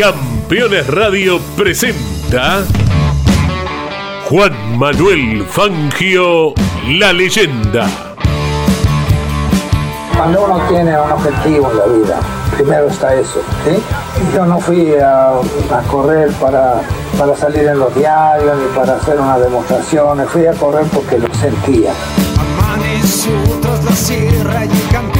Campeones Radio presenta Juan Manuel Fangio, la leyenda. Cuando uno tiene un objetivo en la vida, primero está eso. ¿sí? Yo no fui a, a correr para, para salir en los diarios ni para hacer una demostración, fui a correr porque lo sentía. Amaneció tras la sierra y el campeón.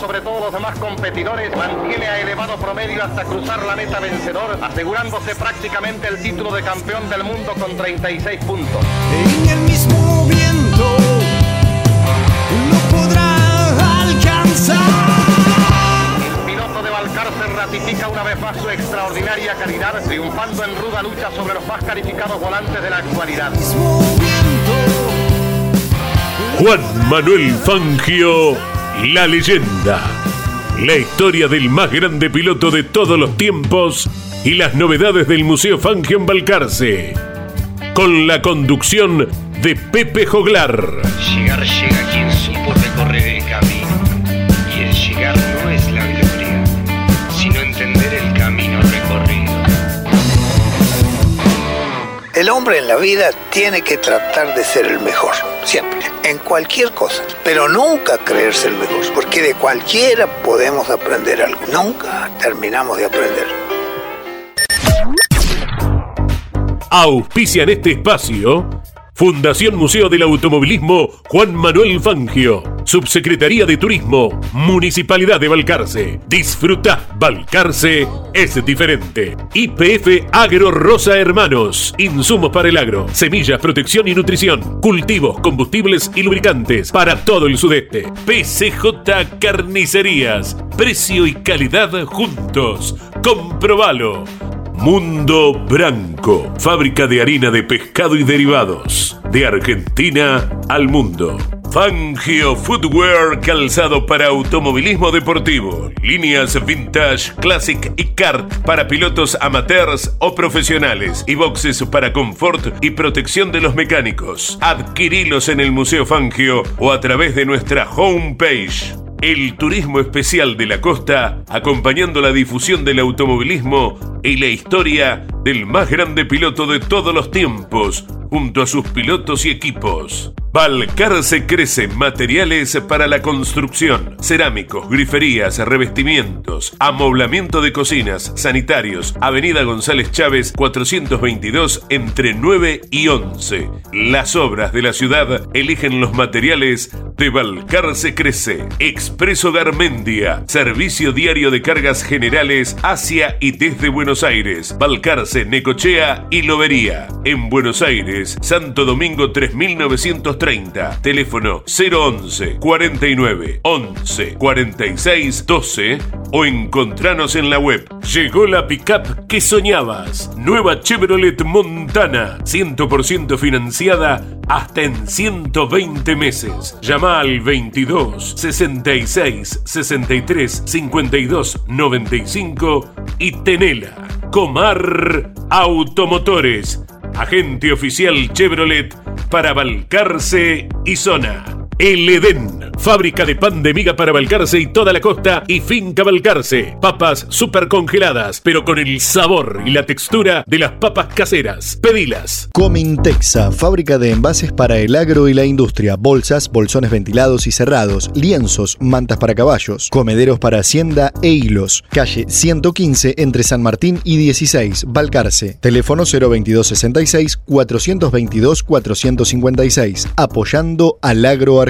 Sobre todos los demás competidores, mantiene a elevado promedio hasta cruzar la meta vencedor, asegurándose prácticamente el título de campeón del mundo con 36 puntos. En el mismo viento no podrá alcanzar. El piloto de Balcarce ratifica una vez más su extraordinaria calidad, triunfando en ruda lucha sobre los más calificados volantes de la actualidad. Juan Manuel Fangio, la leyenda. La historia del más grande piloto de todos los tiempos y las novedades del Museo Fangio en Balcarce. Con la conducción de Pepe Joglar. Llegar llega quien recorrer El hombre en la vida tiene que tratar de ser el mejor, siempre, en cualquier cosa, pero nunca creerse el mejor, porque de cualquiera podemos aprender algo, nunca terminamos de aprender. Auspician este espacio Fundación Museo del Automovilismo Juan Manuel Fangio, Subsecretaría de Turismo, Municipalidad de Balcarce. Disfruta, Balcarce es diferente. IPF Agro Rosa Hermanos, insumos para el agro, semillas, protección y nutrición, cultivos, combustibles y lubricantes para todo el sudeste. PCJ Carnicerías, precio y calidad juntos. Comprobalo. Mundo Branco, fábrica de harina de pescado y derivados, de Argentina al mundo. Fangio Footwear, calzado para automovilismo deportivo, líneas vintage, classic y kart para pilotos amateurs o profesionales y boxes para confort y protección de los mecánicos. Adquirilos en el Museo Fangio o a través de nuestra homepage. El turismo especial de la costa, acompañando la difusión del automovilismo y la historia del más grande piloto de todos los tiempos, junto a sus pilotos y equipos. Balcarce crece materiales para la construcción, cerámicos, griferías, revestimientos, amoblamiento de cocinas, sanitarios, Avenida González Chávez 422 entre 9 y 11. Las obras de la ciudad eligen los materiales de Balcarce Crece. Expreso Garmendia, servicio diario de cargas generales hacia y desde Buenos Aires, Balcarce, Necochea y Lobería. En Buenos Aires, Santo Domingo 3930, teléfono 011 49 11 46 12 o encontranos en la web. Llegó la pickup que soñabas. Nueva Chevrolet Montana, 100% financiada hasta en 120 meses. Llama al 22 66 63 52 95 y tenela. Comar Automotores, agente oficial Chevrolet para Balcarce y zona. El Edén, fábrica de pan de miga para Balcarce y toda la costa y finca Balcarce. Papas super congeladas, pero con el sabor y la textura de las papas caseras. Pedilas. Comintexa, fábrica de envases para el agro y la industria, bolsas, bolsones ventilados y cerrados, lienzos, mantas para caballos, comederos para hacienda e hilos. Calle 115 entre San Martín y 16, Balcarce. Teléfono 02266 422 456, apoyando al agro argentino.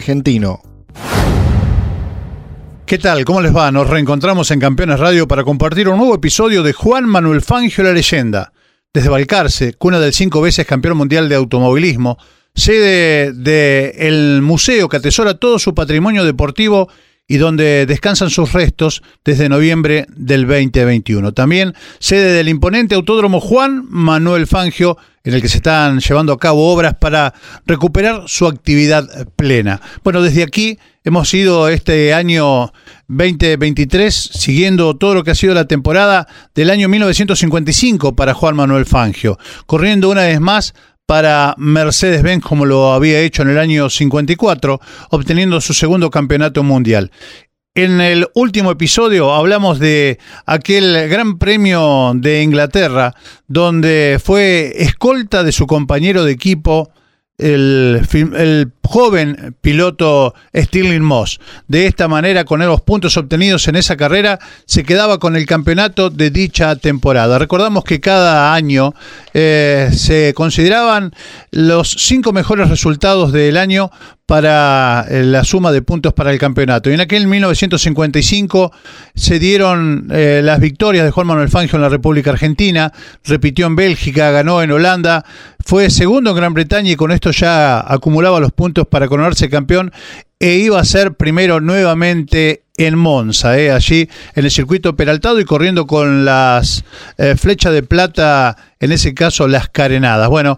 ¿Qué tal? ¿Cómo les va? Nos reencontramos en Campeones Radio para compartir un nuevo episodio de Juan Manuel Fangio la leyenda. Desde Balcarce, cuna del cinco veces campeón mundial de automovilismo, sede del museo que atesora todo su patrimonio deportivo y donde descansan sus restos desde noviembre del 2021. También sede del imponente Autódromo Juan Manuel Fangio, en el que se están llevando a cabo obras para recuperar su actividad plena. Bueno, desde aquí hemos ido este año 2023 siguiendo todo lo que ha sido la temporada del año 1955 para Juan Manuel Fangio, corriendo una vez más para Mercedes-Benz como lo había hecho en el año 54, obteniendo su segundo campeonato mundial. En el último episodio hablamos de aquel Gran Premio de Inglaterra, donde fue escolta de su compañero de equipo, el, joven piloto Stirling Moss. De esta manera, con los puntos obtenidos en esa carrera, se quedaba con el campeonato de dicha temporada. Recordamos que cada año eh, se consideraban los cinco mejores resultados del año para eh, la suma de puntos para el campeonato. Y en aquel 1955 se dieron eh, las victorias de Juan Manuel Fangio en la República Argentina, repitió en Bélgica, ganó en Holanda, fue segundo en Gran Bretaña y con esto ya acumulaba los puntos para coronarse campeón e iba a ser primero nuevamente en Monza, eh, allí en el circuito peraltado y corriendo con las flechas de plata, en ese caso las carenadas. Bueno,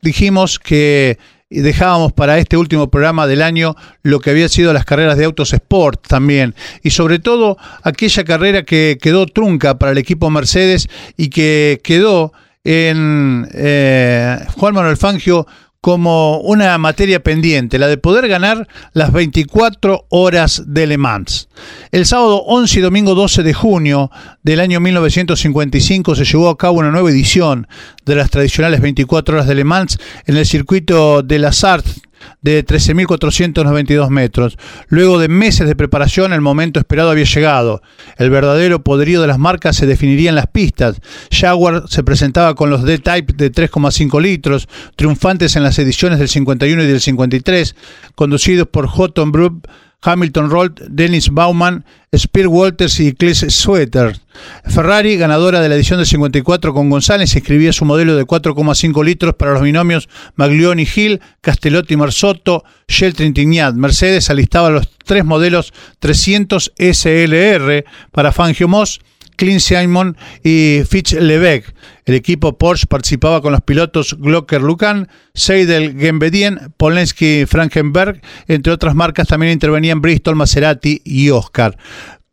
dijimos que dejábamos para este último programa del año lo que había sido las carreras de autos sport también y sobre todo aquella carrera que quedó trunca para el equipo Mercedes y que quedó en eh, Juan Manuel Fangio como una materia pendiente, la de poder ganar las 24 horas de Le Mans. El sábado 11 y domingo 12 de junio del año 1955 se llevó a cabo una nueva edición de las tradicionales 24 horas de Le Mans en el circuito de la Sarthe de 13.492 metros. Luego de meses de preparación, el momento esperado había llegado. El verdadero poderío de las marcas se definiría en las pistas. Jaguar se presentaba con los D-Type de 3,5 litros, triunfantes en las ediciones del 51 y del 53, conducidos por Houghton Brook Hamilton Rolt, Dennis Bauman, Spear Walters y Chris Sweater. Ferrari, ganadora de la edición del 54 con González, escribía su modelo de 4,5 litros para los binomios Maglioni Hill, Castellotti Marzotto, Shelton Tignat. Mercedes alistaba los tres modelos 300 SLR para Fangio Moss Clint Simon y Fitch Lebec. El equipo Porsche participaba con los pilotos Glocker Lucan, Seidel Gembedien, Polensky Frankenberg, entre otras marcas también intervenían Bristol, Maserati y Oscar.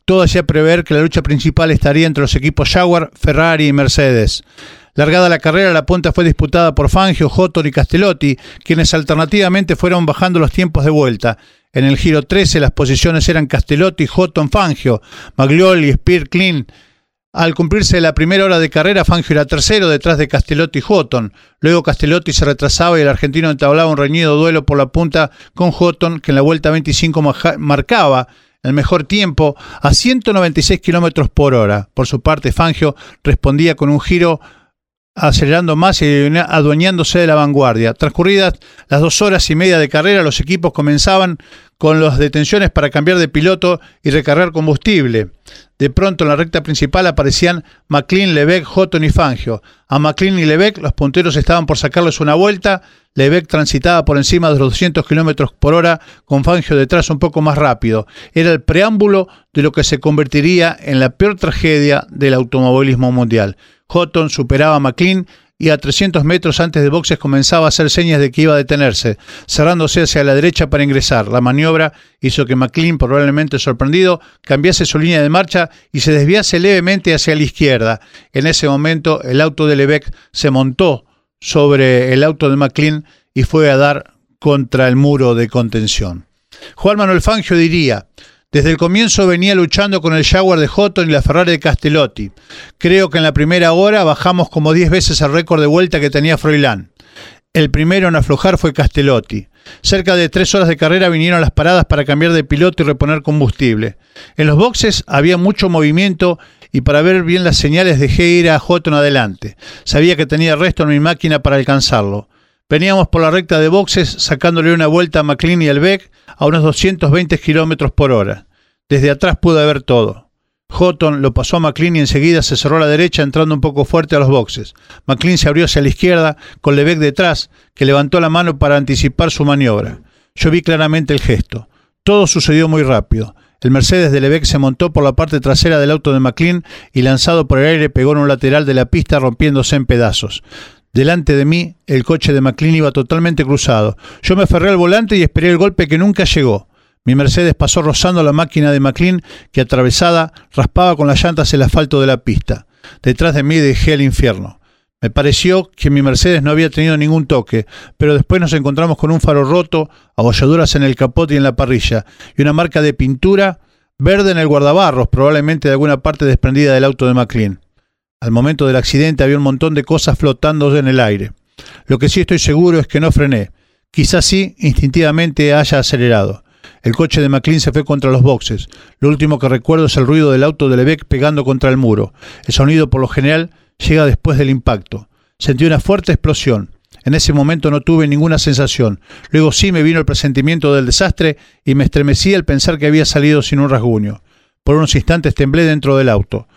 Todo hacía prever que la lucha principal estaría entre los equipos Jaguar, Ferrari y Mercedes. Largada la carrera, la punta fue disputada por Fangio, Jotor y Castellotti, quienes alternativamente fueron bajando los tiempos de vuelta. En el giro 13 las posiciones eran Castellotti, Houghton, Fangio, Maglioli, Spear, Klein, al cumplirse la primera hora de carrera, Fangio era tercero detrás de Castellotti y Houghton. Luego Castellotti se retrasaba y el argentino entablaba un reñido duelo por la punta con Houghton, que en la vuelta 25 marcaba el mejor tiempo a 196 kilómetros por hora. Por su parte, Fangio respondía con un giro acelerando más y adueñándose de la vanguardia. Transcurridas las dos horas y media de carrera, los equipos comenzaban con las detenciones para cambiar de piloto y recargar combustible. De pronto en la recta principal aparecían McLean, Lebec, Houghton y Fangio. A McLean y Lebec los punteros estaban por sacarles una vuelta. Lebec transitaba por encima de los 200 kilómetros por hora, con Fangio detrás un poco más rápido. Era el preámbulo de lo que se convertiría en la peor tragedia del automovilismo mundial. Houghton superaba a McLean y a 300 metros antes de boxes comenzaba a hacer señas de que iba a detenerse, cerrándose hacia la derecha para ingresar. La maniobra hizo que McLean, probablemente sorprendido, cambiase su línea de marcha y se desviase levemente hacia la izquierda. En ese momento, el auto de Lebec se montó sobre el auto de McLean y fue a dar contra el muro de contención. Juan Manuel Fangio diría, desde el comienzo venía luchando con el Jaguar de Houghton y la Ferrari de Castellotti. Creo que en la primera hora bajamos como 10 veces el récord de vuelta que tenía Froilán. El primero en aflojar fue Castellotti. Cerca de tres horas de carrera vinieron las paradas para cambiar de piloto y reponer combustible. En los boxes había mucho movimiento y para ver bien las señales dejé ir a Houghton adelante. Sabía que tenía resto en mi máquina para alcanzarlo. Veníamos por la recta de boxes sacándole una vuelta a McLean y al Beck a unos 220 kilómetros por hora. Desde atrás pude ver todo. Houghton lo pasó a McLean y enseguida se cerró a la derecha entrando un poco fuerte a los boxes. McLean se abrió hacia la izquierda con Lebec detrás, que levantó la mano para anticipar su maniobra. Yo vi claramente el gesto. Todo sucedió muy rápido. El Mercedes de Lebec se montó por la parte trasera del auto de McLean y lanzado por el aire pegó en un lateral de la pista rompiéndose en pedazos. Delante de mí, el coche de McLean iba totalmente cruzado. Yo me aferré al volante y esperé el golpe que nunca llegó. Mi Mercedes pasó rozando la máquina de McLean que atravesada raspaba con las llantas el asfalto de la pista. Detrás de mí dejé el infierno. Me pareció que mi Mercedes no había tenido ningún toque, pero después nos encontramos con un faro roto, abolladuras en el capot y en la parrilla, y una marca de pintura verde en el guardabarros, probablemente de alguna parte desprendida del auto de McLean. Al momento del accidente había un montón de cosas flotando en el aire. Lo que sí estoy seguro es que no frené. Quizás sí, instintivamente haya acelerado. El coche de McLean se fue contra los boxes. Lo último que recuerdo es el ruido del auto de Lebec pegando contra el muro. El sonido, por lo general, llega después del impacto. Sentí una fuerte explosión. En ese momento no tuve ninguna sensación. Luego sí me vino el presentimiento del desastre y me estremecí al pensar que había salido sin un rasguño. Por unos instantes temblé dentro del auto.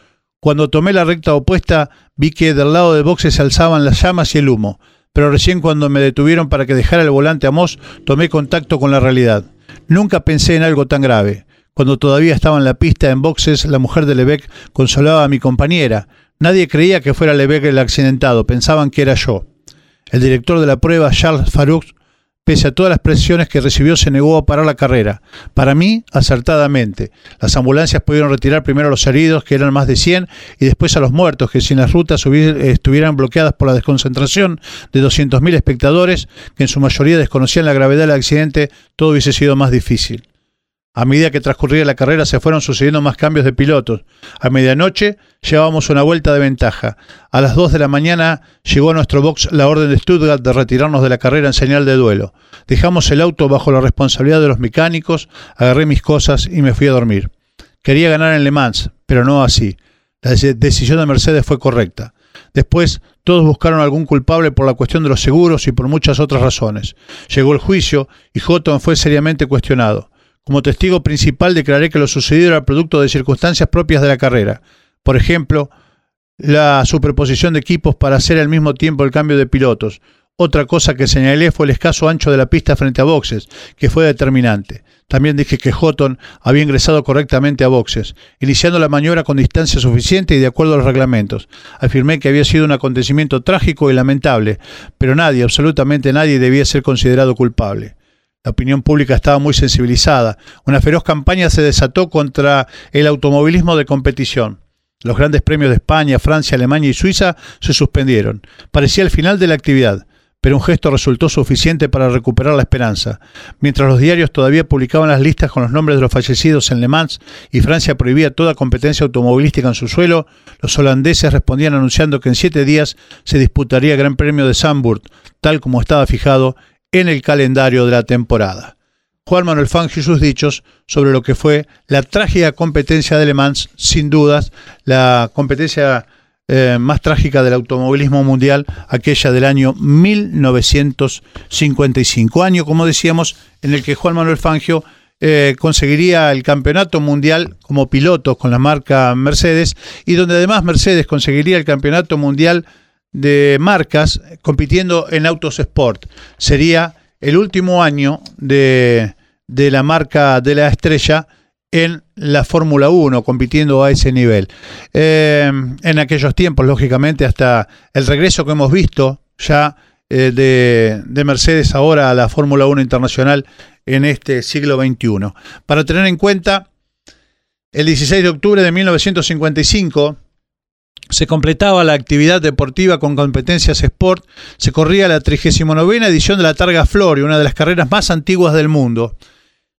Cuando tomé la recta opuesta vi que del lado del boxe se alzaban las llamas y el humo, pero recién cuando me detuvieron para que dejara el volante a Moss tomé contacto con la realidad. Nunca pensé en algo tan grave. Cuando todavía estaba en la pista en boxes, la mujer de Lebec consolaba a mi compañera. Nadie creía que fuera Lebec el accidentado, pensaban que era yo. El director de la prueba, Charles Farouk, pese a todas las presiones que recibió, se negó a parar la carrera. Para mí, acertadamente. Las ambulancias pudieron retirar primero a los heridos, que eran más de 100, y después a los muertos, que si las rutas estuvieran bloqueadas por la desconcentración de 200.000 espectadores, que en su mayoría desconocían la gravedad del accidente, todo hubiese sido más difícil. A medida que transcurría la carrera se fueron sucediendo más cambios de pilotos. A medianoche llevábamos una vuelta de ventaja. A las 2 de la mañana llegó a nuestro box la orden de Stuttgart de retirarnos de la carrera en señal de duelo. Dejamos el auto bajo la responsabilidad de los mecánicos, agarré mis cosas y me fui a dormir. Quería ganar en Le Mans, pero no así. La decisión de Mercedes fue correcta. Después, todos buscaron algún culpable por la cuestión de los seguros y por muchas otras razones. Llegó el juicio y Houghton fue seriamente cuestionado. Como testigo principal declaré que lo sucedido era producto de circunstancias propias de la carrera. Por ejemplo, la superposición de equipos para hacer al mismo tiempo el cambio de pilotos. Otra cosa que señalé fue el escaso ancho de la pista frente a boxes, que fue determinante. También dije que Houghton había ingresado correctamente a boxes, iniciando la maniobra con distancia suficiente y de acuerdo a los reglamentos. Afirmé que había sido un acontecimiento trágico y lamentable, pero nadie, absolutamente nadie, debía ser considerado culpable. La opinión pública estaba muy sensibilizada. Una feroz campaña se desató contra el automovilismo de competición. Los grandes premios de España, Francia, Alemania y Suiza se suspendieron. Parecía el final de la actividad, pero un gesto resultó suficiente para recuperar la esperanza. Mientras los diarios todavía publicaban las listas con los nombres de los fallecidos en Le Mans y Francia prohibía toda competencia automovilística en su suelo, los holandeses respondían anunciando que en siete días se disputaría el Gran Premio de Zandvoort, tal como estaba fijado en el calendario de la temporada. Juan Manuel Fangio y sus dichos sobre lo que fue la trágica competencia de Le Mans, sin dudas, la competencia eh, más trágica del automovilismo mundial, aquella del año 1955, año, como decíamos, en el que Juan Manuel Fangio eh, conseguiría el campeonato mundial como piloto con la marca Mercedes y donde además Mercedes conseguiría el campeonato mundial de marcas compitiendo en autos sport. Sería el último año de, de la marca de la estrella en la Fórmula 1, compitiendo a ese nivel. Eh, en aquellos tiempos, lógicamente, hasta el regreso que hemos visto ya eh, de, de, Mercedes ahora a la Fórmula 1 internacional en este siglo XXI. Para tener en cuenta, el 16 de octubre de 1955, se completaba la actividad deportiva con competencias sport, se corría la 39 edición de la Targa Florio, una de las carreras más antiguas del mundo.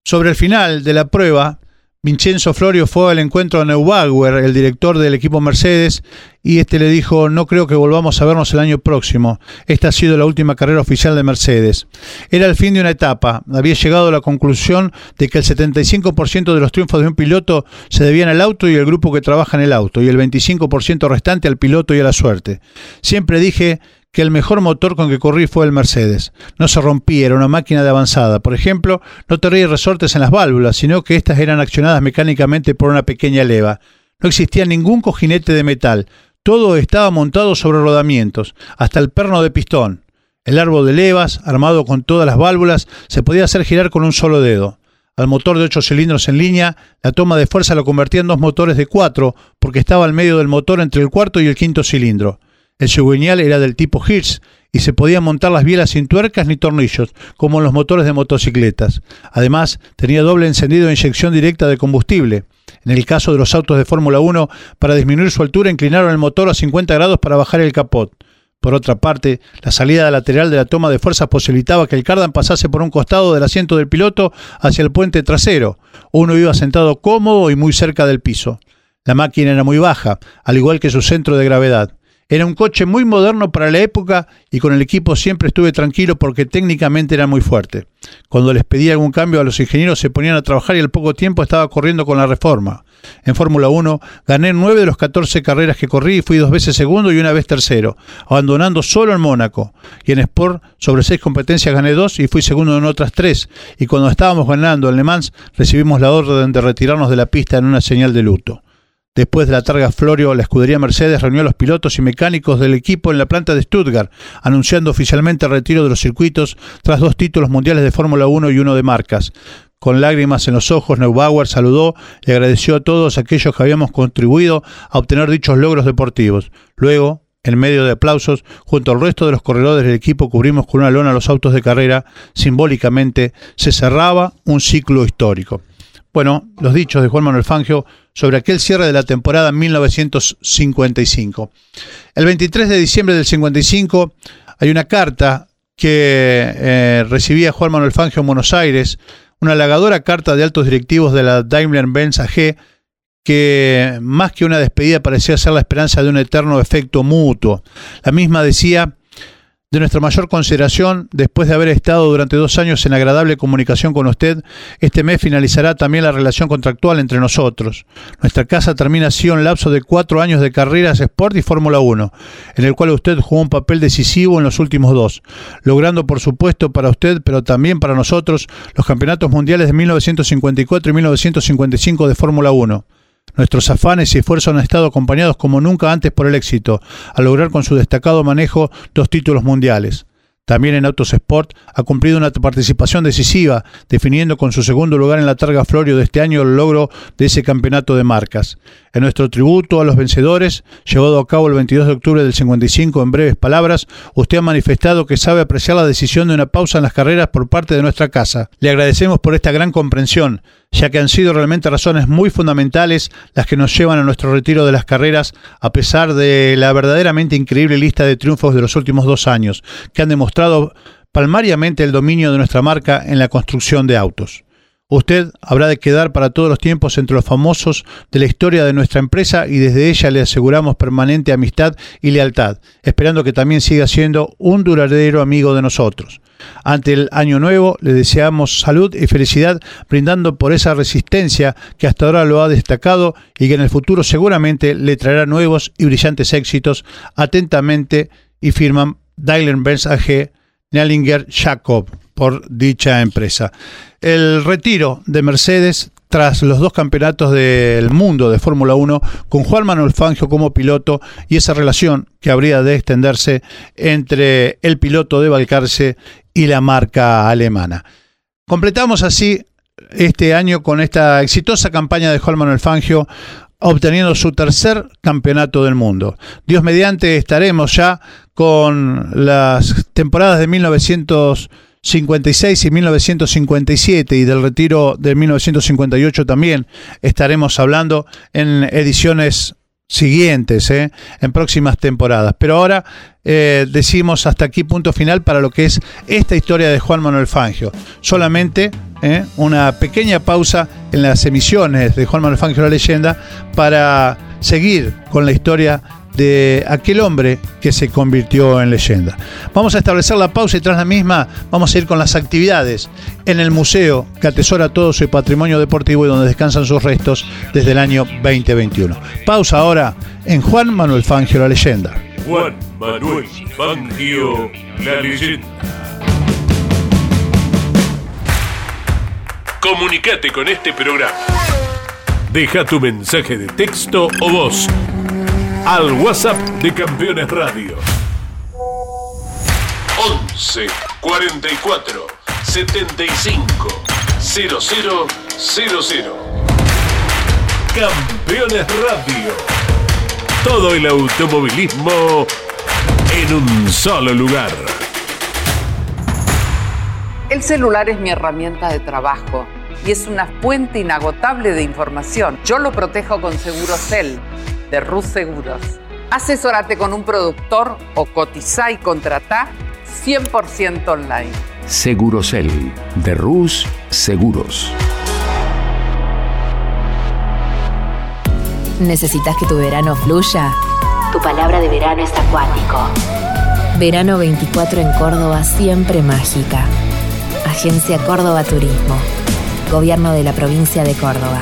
Sobre el final de la prueba, Vincenzo Florio fue al encuentro de Neubauer, el director del equipo Mercedes, y este le dijo, no creo que volvamos a vernos el año próximo. Esta ha sido la última carrera oficial de Mercedes. Era el fin de una etapa. Había llegado a la conclusión de que el 75% de los triunfos de un piloto se debían al auto y el grupo que trabaja en el auto, y el 25% restante al piloto y a la suerte. Siempre dije que el mejor motor con que corrí fue el Mercedes. No se rompía, era una máquina de avanzada. Por ejemplo, no tenía resortes en las válvulas, sino que éstas eran accionadas mecánicamente por una pequeña leva. No existía ningún cojinete de metal. Todo estaba montado sobre rodamientos, hasta el perno de pistón. El árbol de levas, armado con todas las válvulas, se podía hacer girar con un solo dedo. al motor de 8 cilindros en línea, la toma de fuerza lo convertía en dos motores de 4 porque estaba al medio del motor entre el cuarto y el quinto cilindro. El cigüeñal era del tipo Hirsch y se podían montar las bielas sin tuercas ni tornillos, como en los motores de motocicletas. Además, tenía doble encendido de inyección directa de combustible. En el caso de los autos de Fórmula 1, para disminuir su altura inclinaron el motor a 50 grados para bajar el capot. Por otra parte, la salida lateral de la toma de fuerzas posibilitaba que el cardan pasase por un costado del asiento del piloto hacia el puente trasero. Uno iba sentado cómodo y muy cerca del piso. La máquina era muy baja, al igual que su centro de gravedad. Era un coche muy moderno para la época y con el equipo siempre estuve tranquilo porque técnicamente era muy fuerte. Cuando les pedía algún cambio a los ingenieros se ponían a trabajar y al poco tiempo estaba corriendo con la reforma. En Fórmula 1 gané nueve de los 14 carreras que corrí y fui dos veces segundo y una vez tercero, abandonando solo en Mónaco. Y en Sport, sobre seis competencias gané dos y fui segundo en otras tres. Y cuando estábamos ganando en Le Mans, recibimos la orden de retirarnos de la pista en una señal de luto. Después de la targa Florio, la escudería Mercedes reunió a los pilotos y mecánicos del equipo en la planta de Stuttgart, anunciando oficialmente el retiro de los circuitos tras dos títulos mundiales de Fórmula 1 y uno de marcas. Con lágrimas en los ojos, Neubauer saludó y agradeció a todos aquellos que habíamos contribuido a obtener dichos logros deportivos. Luego, en medio de aplausos, junto al resto de los corredores del equipo, cubrimos con una lona los autos de carrera. Simbólicamente, se cerraba un ciclo histórico. Bueno, los dichos de Juan Manuel Fangio sobre aquel cierre de la temporada 1955. El 23 de diciembre del 55 hay una carta que eh, recibía Juan Manuel Fangio en Buenos Aires, una halagadora carta de altos directivos de la Daimler-Benz AG que más que una despedida parecía ser la esperanza de un eterno efecto mutuo. La misma decía de nuestra mayor consideración, después de haber estado durante dos años en agradable comunicación con usted, este mes finalizará también la relación contractual entre nosotros. Nuestra casa termina así un lapso de cuatro años de carreras Sport y Fórmula 1, en el cual usted jugó un papel decisivo en los últimos dos, logrando por supuesto para usted, pero también para nosotros, los campeonatos mundiales de 1954 y 1955 de Fórmula 1. Nuestros afanes y esfuerzos han estado acompañados como nunca antes por el éxito, al lograr con su destacado manejo dos títulos mundiales. También en Autos Sport ha cumplido una participación decisiva, definiendo con su segundo lugar en la Targa Florio de este año el logro de ese campeonato de marcas. En nuestro tributo a los vencedores, llevado a cabo el 22 de octubre del 55 en breves palabras, usted ha manifestado que sabe apreciar la decisión de una pausa en las carreras por parte de nuestra casa. Le agradecemos por esta gran comprensión, ya que han sido realmente razones muy fundamentales las que nos llevan a nuestro retiro de las carreras, a pesar de la verdaderamente increíble lista de triunfos de los últimos dos años, que han demostrado palmariamente el dominio de nuestra marca en la construcción de autos. Usted habrá de quedar para todos los tiempos entre los famosos de la historia de nuestra empresa y desde ella le aseguramos permanente amistad y lealtad, esperando que también siga siendo un duradero amigo de nosotros. Ante el año nuevo le deseamos salud y felicidad, brindando por esa resistencia que hasta ahora lo ha destacado y que en el futuro seguramente le traerá nuevos y brillantes éxitos. Atentamente y firman Daimler Benz AG, Nellinger Jacob por dicha empresa. El retiro de Mercedes tras los dos campeonatos del mundo de Fórmula 1 con Juan Manuel Fangio como piloto y esa relación que habría de extenderse entre el piloto de Balcarce y la marca alemana. Completamos así este año con esta exitosa campaña de Juan Manuel Fangio obteniendo su tercer campeonato del mundo. Dios mediante estaremos ya con las temporadas de 1900 56 y 1957 y del retiro de 1958 también estaremos hablando en ediciones siguientes, ¿eh? en próximas temporadas. Pero ahora eh, decimos hasta aquí punto final para lo que es esta historia de Juan Manuel Fangio. Solamente ¿eh? una pequeña pausa en las emisiones de Juan Manuel Fangio la leyenda para seguir con la historia de aquel hombre que se convirtió en leyenda. Vamos a establecer la pausa y tras la misma vamos a ir con las actividades en el museo que atesora todo su patrimonio deportivo y donde descansan sus restos desde el año 2021. Pausa ahora en Juan Manuel Fangio, la leyenda. Juan Manuel Fangio, la leyenda. Comunicate con este programa. Deja tu mensaje de texto o voz al WhatsApp de Campeones Radio. 11 44 75 Campeones Radio. Todo el automovilismo en un solo lugar. El celular es mi herramienta de trabajo y es una fuente inagotable de información. Yo lo protejo con Segurocel de Rus Seguros. Asesórate con un productor o cotiza y contrata 100% online. Segurocel de Rus Seguros. ¿Necesitas que tu verano fluya? Tu palabra de verano es acuático. Verano 24 en Córdoba, siempre mágica. Agencia Córdoba Turismo. Gobierno de la provincia de Córdoba.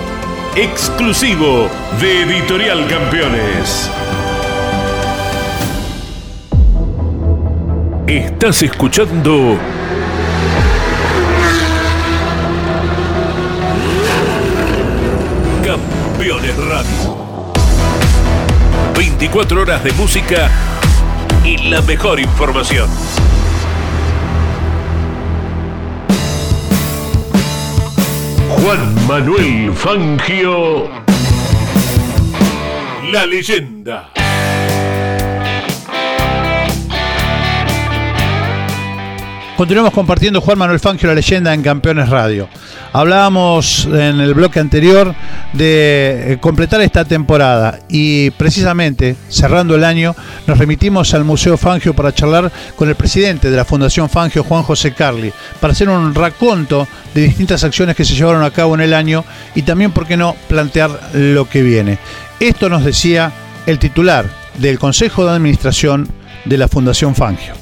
Exclusivo de Editorial Campeones. Estás escuchando Campeones Radio. 24 horas de música y la mejor información. Juan Manuel Fangio, la leyenda. Continuamos compartiendo Juan Manuel Fangio, la leyenda en Campeones Radio. Hablábamos en el bloque anterior de eh, completar esta temporada y precisamente cerrando el año nos remitimos al Museo Fangio para charlar con el presidente de la Fundación Fangio, Juan José Carli, para hacer un raconto de distintas acciones que se llevaron a cabo en el año y también, ¿por qué no?, plantear lo que viene. Esto nos decía el titular del Consejo de Administración de la Fundación Fangio.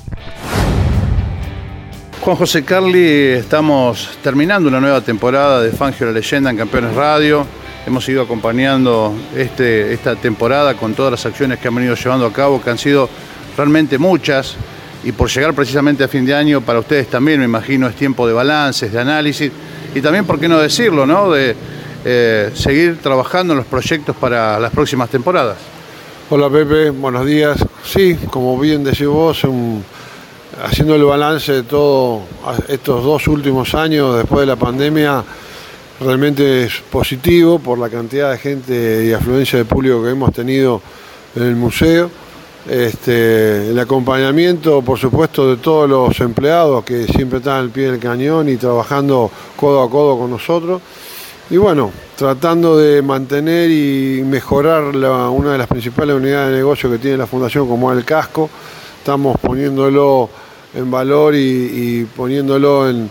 Juan José Carli, estamos terminando una nueva temporada de Fangio la Leyenda en Campeones Radio. Hemos ido acompañando este, esta temporada con todas las acciones que han venido llevando a cabo, que han sido realmente muchas. Y por llegar precisamente a fin de año, para ustedes también, me imagino, es tiempo de balances, de análisis. Y también, ¿por qué no decirlo, no? De eh, seguir trabajando en los proyectos para las próximas temporadas. Hola Pepe, buenos días. Sí, como bien decís vos, un haciendo el balance de todos estos dos últimos años después de la pandemia, realmente es positivo por la cantidad de gente y afluencia de público que hemos tenido en el museo. Este, el acompañamiento, por supuesto, de todos los empleados que siempre están al pie del cañón y trabajando codo a codo con nosotros. Y bueno, tratando de mantener y mejorar una de las principales unidades de negocio que tiene la Fundación, como es el casco. Estamos poniéndolo en valor y, poniéndolo en,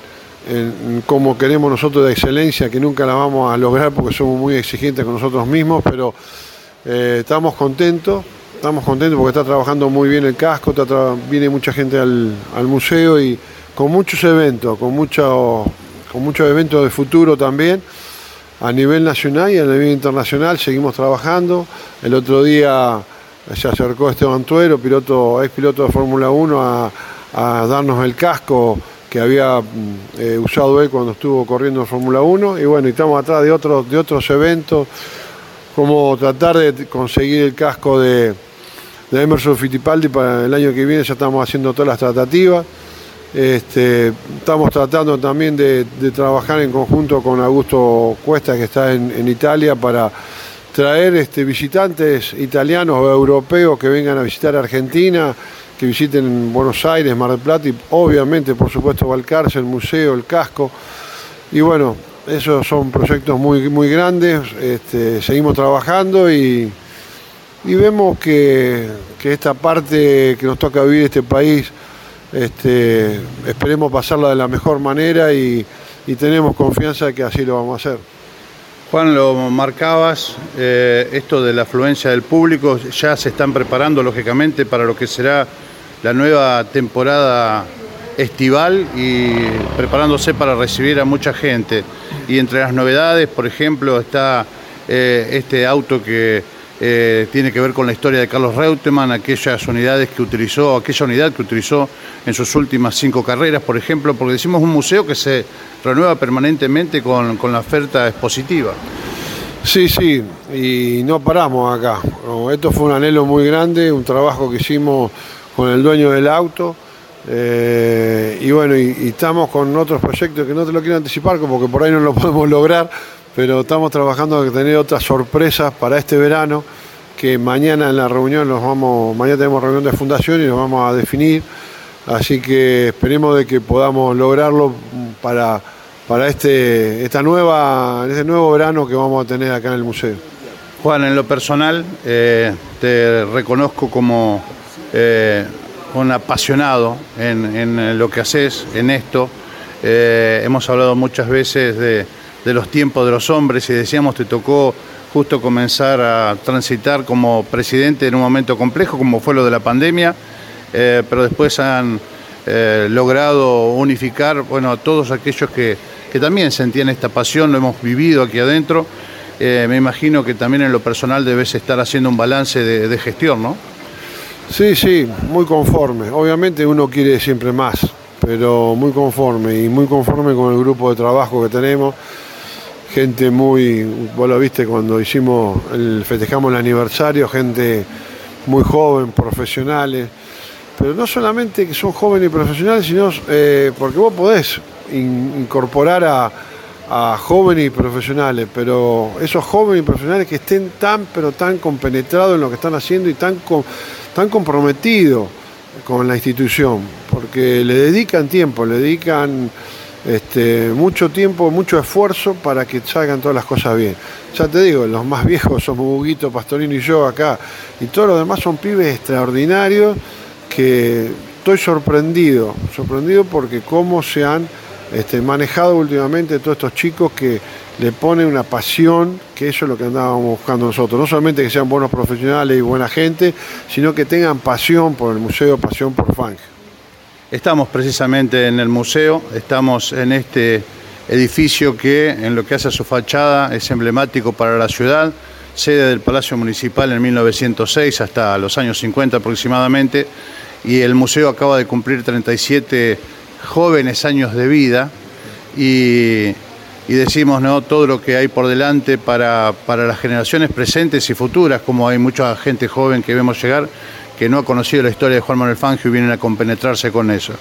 como queremos nosotros de excelencia, que nunca la vamos a lograr porque somos muy exigentes con nosotros mismos, pero eh, estamos contentos, estamos contentos porque está trabajando muy bien el casco, viene mucha gente al, museo y con muchos eventos, con, mucho, con muchos eventos de futuro también. A nivel nacional y a nivel internacional seguimos trabajando. El otro día se acercó Esteban Tuero, piloto, ex piloto de Fórmula 1, a, a darnos el casco que había mm, eh, usado él cuando estuvo corriendo en Fórmula 1 y bueno, estamos atrás de otros, de otros eventos como tratar de conseguir el casco de, Emerson Fittipaldi para el año que viene, ya estamos haciendo todas las tratativas. Este, estamos tratando también de, trabajar en conjunto con Augusto Cuesta, que está en, Italia, para traer este, visitantes italianos o europeos que vengan a visitar Argentina que visiten Buenos Aires, Mar del Plata y obviamente, por supuesto, Valcarce, el museo, el casco. Y bueno, esos son proyectos muy, muy grandes, este, seguimos trabajando y, vemos que, esta parte que nos toca vivir este país, este, esperemos pasarla de la mejor manera y, tenemos confianza de que así lo vamos a hacer. Juan, lo marcabas, eh, esto de la afluencia del público, ya se están preparando lógicamente para lo que será la nueva temporada estival y preparándose para recibir a mucha gente. Y entre las novedades, por ejemplo, está eh, este auto que eh, tiene que ver con la historia de Carlos Reutemann, aquellas unidades que utilizó, aquella unidad que utilizó en sus últimas cinco carreras, por ejemplo, porque decimos un museo que se renueva permanentemente con, con la oferta expositiva. Sí, sí, y no paramos acá. Esto fue un anhelo muy grande, un trabajo que hicimos con el dueño del auto. eh, y bueno, y, estamos con otros proyectos que no te lo quiero anticipar porque por ahí no lo podemos lograr, pero estamos trabajando en tener otras sorpresas para este verano, que mañana en la reunión nos vamos, mañana tenemos reunión de fundación y nos vamos a definir, así que esperemos de que podamos lograrlo para, para este, esta nueva, este nuevo verano que vamos a tener acá en el museo. Juan, en lo personal, eh, te reconozco como eh, un apasionado en, en lo que haces, en esto. Eh, hemos hablado muchas veces de, los tiempos de los hombres y decíamos, te tocó justo comenzar a transitar como presidente en un momento complejo, como fue lo de la pandemia, eh, pero después han eh, logrado unificar, bueno, a todos aquellos que, también sentían esta pasión, lo hemos vivido aquí adentro. Eh, me imagino que también en lo personal debes estar haciendo un balance de, de gestión, ¿no? Sí, sí, muy conforme. Obviamente uno quiere siempre más, pero muy conforme y muy conforme con el grupo de trabajo que tenemos. Gente muy, vos lo viste cuando hicimos, el, festejamos el aniversario, gente muy joven, profesionales, pero no solamente que son jóvenes y profesionales, sino eh, porque vos podés in- incorporar a, a jóvenes y profesionales, pero esos jóvenes y profesionales que estén tan, pero tan compenetrados en lo que están haciendo y tan, tan comprometidos con la institución, porque le dedican tiempo, le dedican este, mucho tiempo, mucho esfuerzo para que salgan todas las cosas bien. Ya te digo, los más viejos somos Huguito, Pastorino y yo acá, y todos los demás son pibes extraordinarios que estoy sorprendido, sorprendido porque cómo se han este, manejado últimamente todos estos chicos que le ponen una pasión, que eso es lo que andábamos buscando nosotros. No solamente que sean buenos profesionales y buena gente, sino que tengan pasión por el museo, pasión por Fangio. Estamos precisamente en el museo, estamos en este edificio que en lo que hace a su fachada es emblemático para la ciudad, sede del Palacio Municipal en 1906 hasta los años 50 aproximadamente, y el museo acaba de cumplir 37 jóvenes años de vida y, y decimos ¿no? todo lo que hay por delante para, para las generaciones presentes y futuras, como hay mucha gente joven que vemos llegar que no ha conocido la historia de Juan Manuel Fangio y vienen a compenetrarse con eso.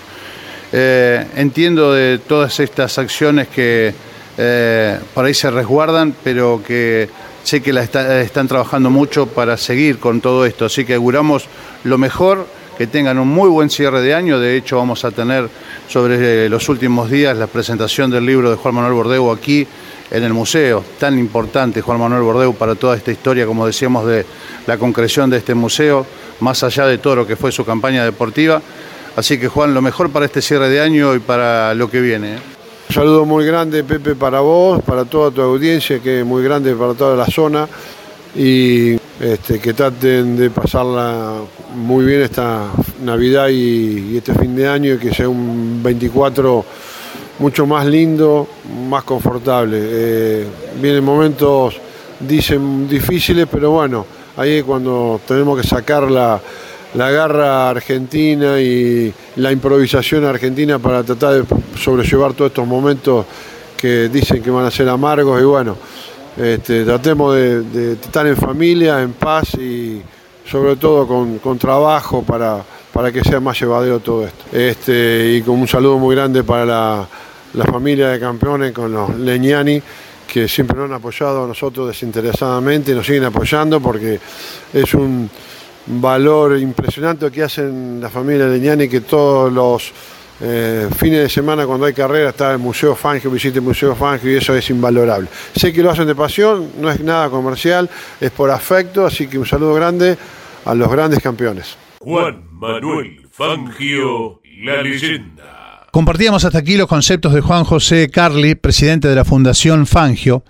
Eh, entiendo de todas estas acciones que eh, por ahí se resguardan, pero que sé que la está- están trabajando mucho para seguir con todo esto, así que auguramos lo mejor, que tengan un muy buen cierre de año, de hecho vamos a tener sobre eh, los últimos días la presentación del libro de Juan Manuel Bordeu aquí en el museo, tan importante Juan Manuel Bordeu para toda esta historia, como decíamos, de la concreción de este museo, más allá de todo lo que fue su campaña deportiva. Así que Juan, lo mejor para este cierre de año y para lo que viene. ¿eh? Un saludo muy grande, Pepe, para vos, para toda tu audiencia, que es muy grande para toda la zona. Y este, que traten de pasarla muy bien esta Navidad y, este fin de año y que sea un 24 mucho más lindo, más confortable. Eh, vienen momentos, dicen, difíciles, pero bueno, ahí es cuando tenemos que sacar la, la garra argentina y la improvisación argentina para tratar de sobrellevar todos estos momentos que dicen que van a ser amargos y bueno, este, tratemos de, estar en familia, en paz y sobre todo con, con trabajo para, para que sea más llevadero todo esto. Este, y con un saludo muy grande para la, la familia de campeones, con los Leñani, que siempre nos han apoyado a nosotros desinteresadamente y nos siguen apoyando porque es un valor impresionante que hacen la familia Leñani, que todos los eh, fines de semana cuando hay carrera está el Museo Fangio, visite el Museo Fangio y eso es invalorable. Sé que lo hacen de pasión, no es nada comercial, es por afecto, así que un saludo grande a los grandes campeones. Juan Manuel Fangio, la leyenda. Compartíamos hasta aquí los conceptos de Juan José Carli, presidente de la Fundación Fangio,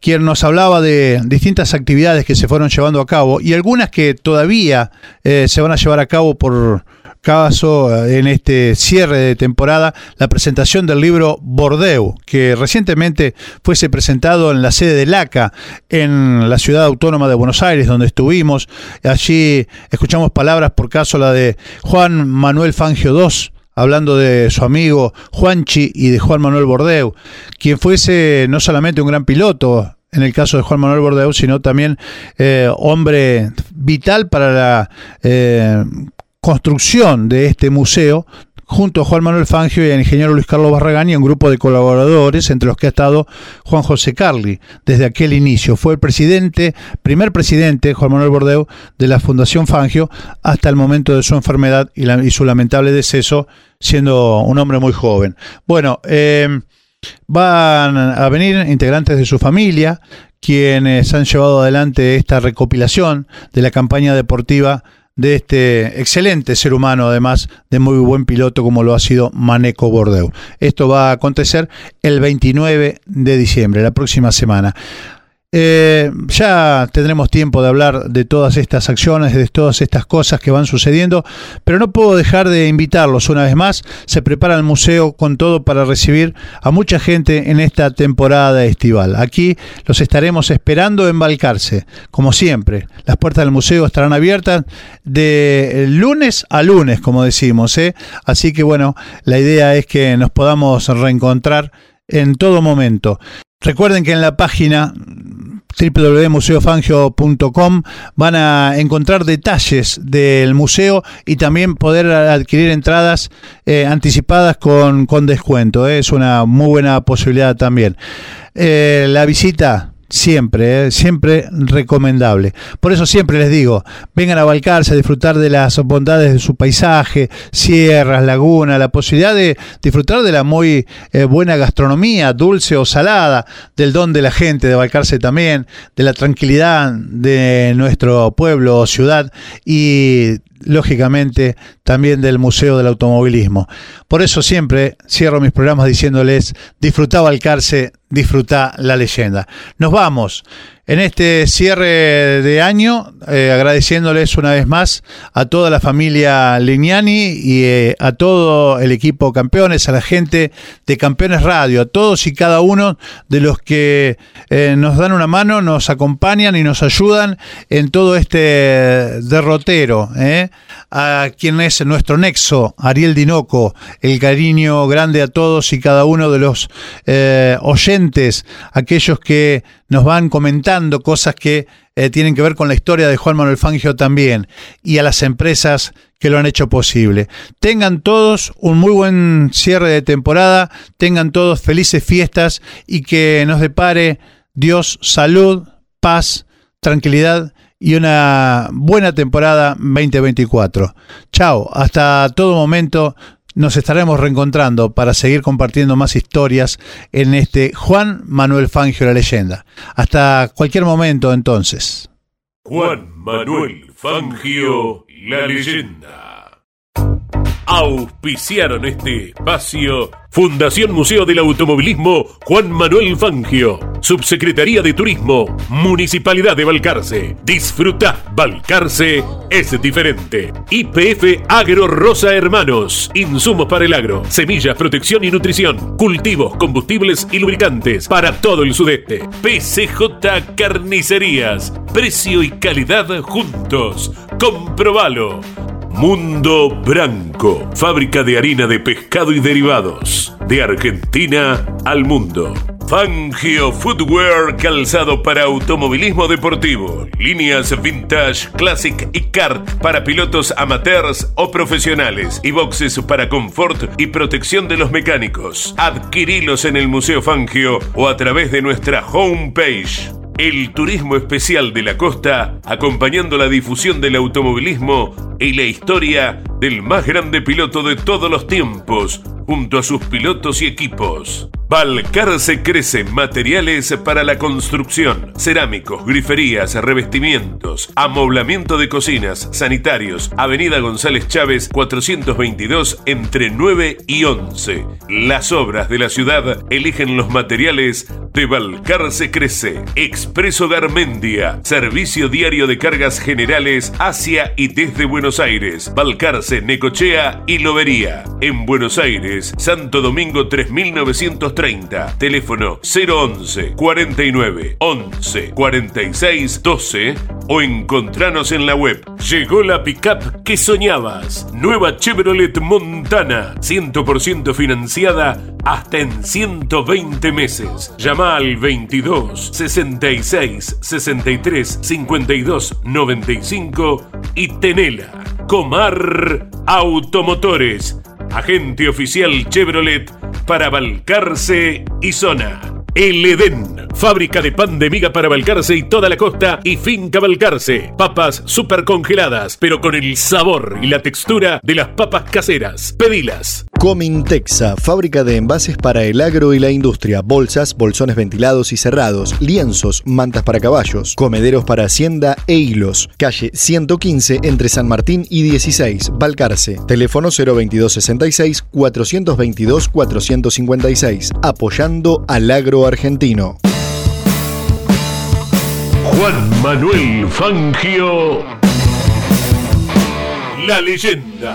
quien nos hablaba de distintas actividades que se fueron llevando a cabo y algunas que todavía eh, se van a llevar a cabo por, caso en este cierre de temporada la presentación del libro Bordeaux, que recientemente fuese presentado en la sede de LACA, en la ciudad autónoma de Buenos Aires, donde estuvimos. Allí escuchamos palabras, por caso la de Juan Manuel Fangio II, hablando de su amigo Juanchi y de Juan Manuel Bordeaux, quien fuese no solamente un gran piloto, en el caso de Juan Manuel Bordeaux, sino también eh, hombre vital para la eh, construcción de este museo, junto a Juan Manuel Fangio y al ingeniero Luis Carlos Barragán y un grupo de colaboradores, entre los que ha estado Juan José Carli, desde aquel inicio. Fue el presidente, primer presidente, Juan Manuel Bordeaux, de la Fundación Fangio, hasta el momento de su enfermedad y su lamentable deceso, siendo un hombre muy joven. Bueno, eh, Van a venir integrantes de su familia, quienes han llevado adelante esta recopilación de la campaña deportiva de este excelente ser humano, además de muy buen piloto como lo ha sido Maneco Bordeaux. Esto va a acontecer el 29 de diciembre, la próxima semana. Eh, ya tendremos tiempo de hablar de todas estas acciones, de todas estas cosas que van sucediendo, pero no puedo dejar de invitarlos una vez más. Se prepara el museo con todo para recibir a mucha gente en esta temporada estival. Aquí los estaremos esperando en Balcarce, como siempre. Las puertas del museo estarán abiertas de lunes a lunes, como decimos. ¿eh? Así que bueno, la idea es que nos podamos reencontrar en todo momento. Recuerden que en la página www.museofangio.com van a encontrar detalles del museo y también poder adquirir entradas eh, anticipadas con, con descuento. Es una muy buena posibilidad también. Eh, la visita siempre, ¿eh? siempre recomendable. Por eso siempre les digo, vengan a Balcarce a disfrutar de las bondades de su paisaje, sierras, laguna, la posibilidad de disfrutar de la muy eh, buena gastronomía, dulce o salada, del don de la gente de Balcarce también, de la tranquilidad de nuestro pueblo o ciudad y lógicamente también del Museo del Automovilismo. Por eso siempre cierro mis programas diciéndoles, disfrutá Balcarce, disfruta la leyenda. Nos vamos en este cierre de año, eh, agradeciéndoles una vez más a toda la familia Lignani y eh, a todo el equipo Campeones, a la gente de Campeones Radio, a todos y cada uno de los que eh, nos dan una mano, nos acompañan y nos ayudan en todo este derrotero. A quien es nuestro nexo, Ariel Dinoco, el cariño grande a todos y cada uno de los oyentes, aquellos que nos van comentando cosas que eh, tienen que ver con la historia de Juan Manuel Fangio también y a las empresas que lo han hecho posible. Tengan todos un muy buen cierre de temporada, tengan todos felices fiestas y que nos depare Dios salud, paz, tranquilidad y una buena temporada 2024. Chao, hasta todo momento. Nos estaremos reencontrando para seguir compartiendo más historias en este Juan Manuel Fangio, la leyenda. Hasta cualquier momento entonces. Juan Manuel Fangio, la leyenda. Auspiciaron este espacio Fundación Museo del Automovilismo Juan Manuel Fangio, Subsecretaría de Turismo, Municipalidad de Balcarce. Disfruta, Balcarce es diferente. IPF Agro Rosa Hermanos, insumos para el agro, semillas, protección y nutrición, cultivos, combustibles y lubricantes para todo el sudeste. PCJ Carnicerías, precio y calidad juntos. Comprobalo. Mundo Branco, fábrica de harina de pescado y derivados, de Argentina al mundo. Fangio Footwear, calzado para automovilismo deportivo, líneas vintage, classic y kart para pilotos amateurs o profesionales y boxes para confort y protección de los mecánicos. Adquirilos en el Museo Fangio o a través de nuestra homepage. El turismo especial de la costa, acompañando la difusión del automovilismo y la historia del más grande piloto de todos los tiempos, junto a sus pilotos y equipos. Balcarce crece materiales para la construcción, cerámicos, griferías, revestimientos, amoblamiento de cocinas, sanitarios, Avenida González Chávez 422 entre 9 y 11. Las obras de la ciudad eligen los materiales de Balcarce crece. Expreso Garmendia, servicio diario de cargas generales hacia y desde Buenos Aires, Balcarce, Necochea y Lobería. En Buenos Aires, Santo Domingo 3930, teléfono 011 49 11 46 12 o encontranos en la web. Llegó la pickup que soñabas. Nueva Chevrolet Montana, 100% financiada hasta en 120 meses. Llama al 22 66 63 52 95 y tenela. Comar Automotores, agente oficial Chevrolet para Balcarce y Zona. El Edén, fábrica de pan de miga para Balcarce y toda la costa y finca Balcarce. Papas super congeladas, pero con el sabor y la textura de las papas caseras. Pedilas. Comintexa, fábrica de envases para el agro y la industria, bolsas, bolsones ventilados y cerrados, lienzos, mantas para caballos, comederos para hacienda e hilos. Calle 115 entre San Martín y 16, Balcarce. Teléfono 02266 422 456. Apoyando al agro argentino. Juan Manuel Fangio. La leyenda.